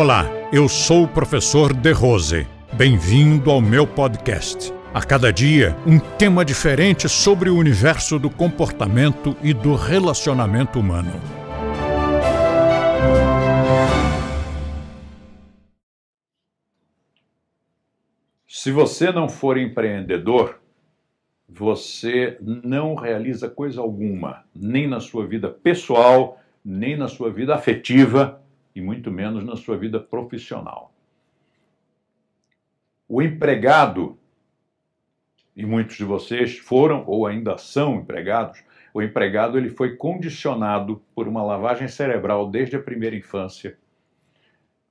Olá, eu sou o professor De Rose. Bem-vindo ao meu podcast. A cada dia, um tema diferente sobre o universo do comportamento e do relacionamento humano. Se você não for empreendedor, você não realiza coisa alguma, nem na sua vida pessoal, nem na sua vida afetiva e muito menos na sua vida profissional. O empregado, e muitos de vocês foram ou ainda são empregados, o empregado ele foi condicionado por uma lavagem cerebral desde a primeira infância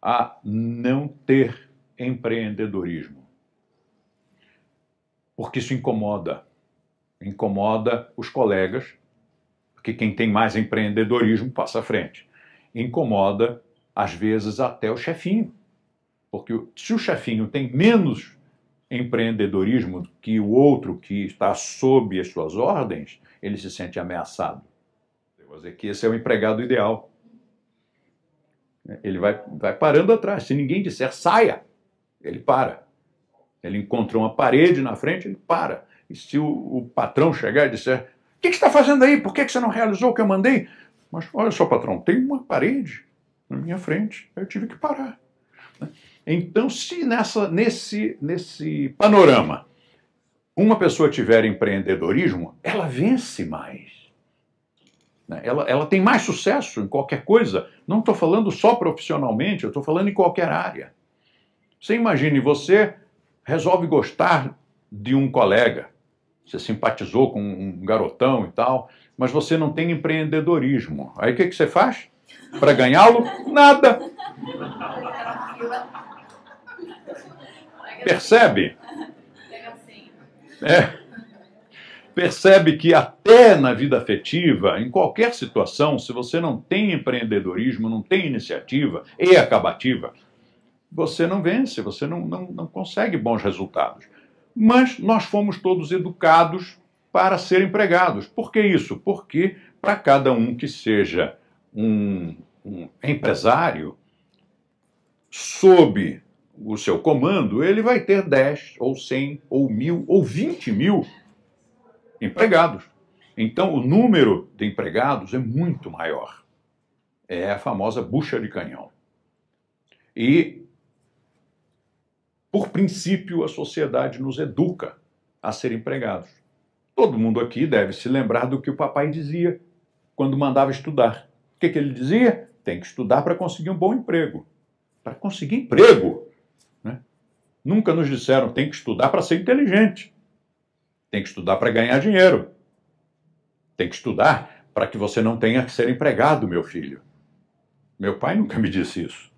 a não ter empreendedorismo. Porque isso incomoda incomoda os colegas, porque quem tem mais empreendedorismo passa à frente. Incomoda, às vezes, até o chefinho. Porque se o chefinho tem menos empreendedorismo que o outro que está sob as suas ordens, ele se sente ameaçado. Vou dizer que esse é o empregado ideal. Ele vai, vai parando atrás. Se ninguém disser saia, ele para. Ele encontrou uma parede na frente, ele para. E se o, o patrão chegar e disser: O que, que você está fazendo aí? Por que, que você não realizou o que eu mandei? Mas olha só, patrão, tem uma parede na minha frente, eu tive que parar. Então, se nessa, nesse, nesse panorama uma pessoa tiver empreendedorismo, ela vence mais. Né? Ela, ela tem mais sucesso em qualquer coisa. Não estou falando só profissionalmente, eu estou falando em qualquer área. Você imagine, você resolve gostar de um colega, você simpatizou com um garotão e tal, mas você não tem empreendedorismo. Aí o que, que você faz? Para ganhá-lo? Nada. Percebe? É. Percebe que até na vida afetiva, em qualquer situação, se você não tem empreendedorismo, não tem iniciativa e acabativa, você não vence, você não, não, não consegue bons resultados. Mas nós fomos todos educados para ser empregados. Por que isso? Porque para cada um que seja um, um empresário, sob o seu comando, ele vai ter 10, ou 100, ou mil, ou 20 mil empregados. Então, o número de empregados é muito maior. É a famosa bucha de canhão. E por princípio, a sociedade nos educa a ser empregados. Todo mundo aqui deve se lembrar do que o papai dizia quando mandava estudar. O que, que ele dizia? Tem que estudar para conseguir um bom emprego. Para conseguir emprego. Né? Nunca nos disseram tem que estudar para ser inteligente. Tem que estudar para ganhar dinheiro. Tem que estudar para que você não tenha que ser empregado, meu filho. Meu pai nunca me disse isso.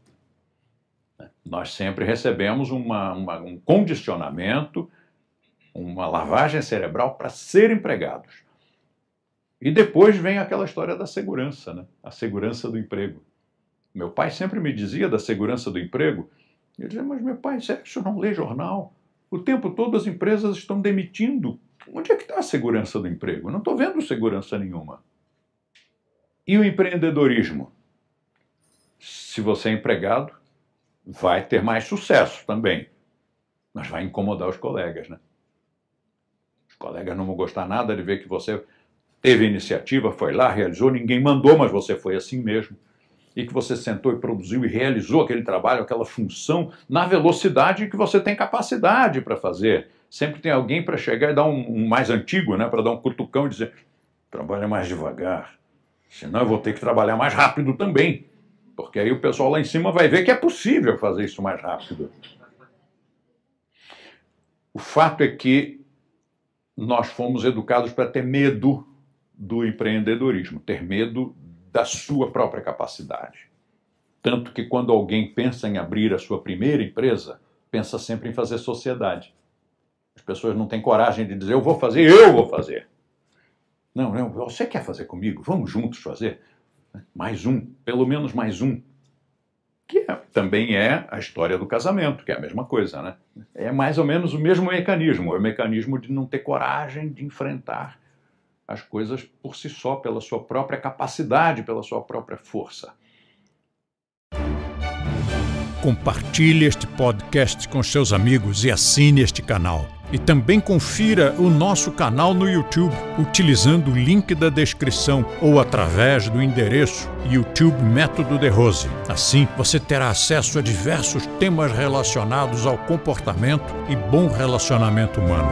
Nós sempre recebemos uma, uma, um condicionamento, uma lavagem cerebral para ser empregados. E depois vem aquela história da segurança, né? a segurança do emprego. Meu pai sempre me dizia da segurança do emprego. Ele dizia, mas meu pai, você não lê jornal? O tempo todo as empresas estão demitindo. Onde é que está a segurança do emprego? não estou vendo segurança nenhuma. E o empreendedorismo? Se você é empregado, vai ter mais sucesso também, mas vai incomodar os colegas, né? Os colegas não vão gostar nada de ver que você teve iniciativa, foi lá, realizou, ninguém mandou, mas você foi assim mesmo. E que você sentou e produziu e realizou aquele trabalho, aquela função, na velocidade que você tem capacidade para fazer. Sempre tem alguém para chegar e dar um, um mais antigo, né, para dar um cutucão e dizer: trabalha mais devagar, senão eu vou ter que trabalhar mais rápido também. Porque aí o pessoal lá em cima vai ver que é possível fazer isso mais rápido. O fato é que nós fomos educados para ter medo do empreendedorismo, ter medo da sua própria capacidade. Tanto que quando alguém pensa em abrir a sua primeira empresa, pensa sempre em fazer sociedade. As pessoas não têm coragem de dizer, eu vou fazer, eu vou fazer. Não, não, você quer fazer comigo? Vamos juntos fazer. Mais um, pelo menos mais um. Que é, também é a história do casamento, que é a mesma coisa, né? É mais ou menos o mesmo mecanismo, é o mecanismo de não ter coragem de enfrentar as coisas por si só, pela sua própria capacidade, pela sua própria força. Compartilhe este podcast com seus amigos e assine este canal. E também confira o nosso canal no YouTube utilizando o link da descrição ou através do endereço YouTube Método de Rose. Assim, você terá acesso a diversos temas relacionados ao comportamento e bom relacionamento humano.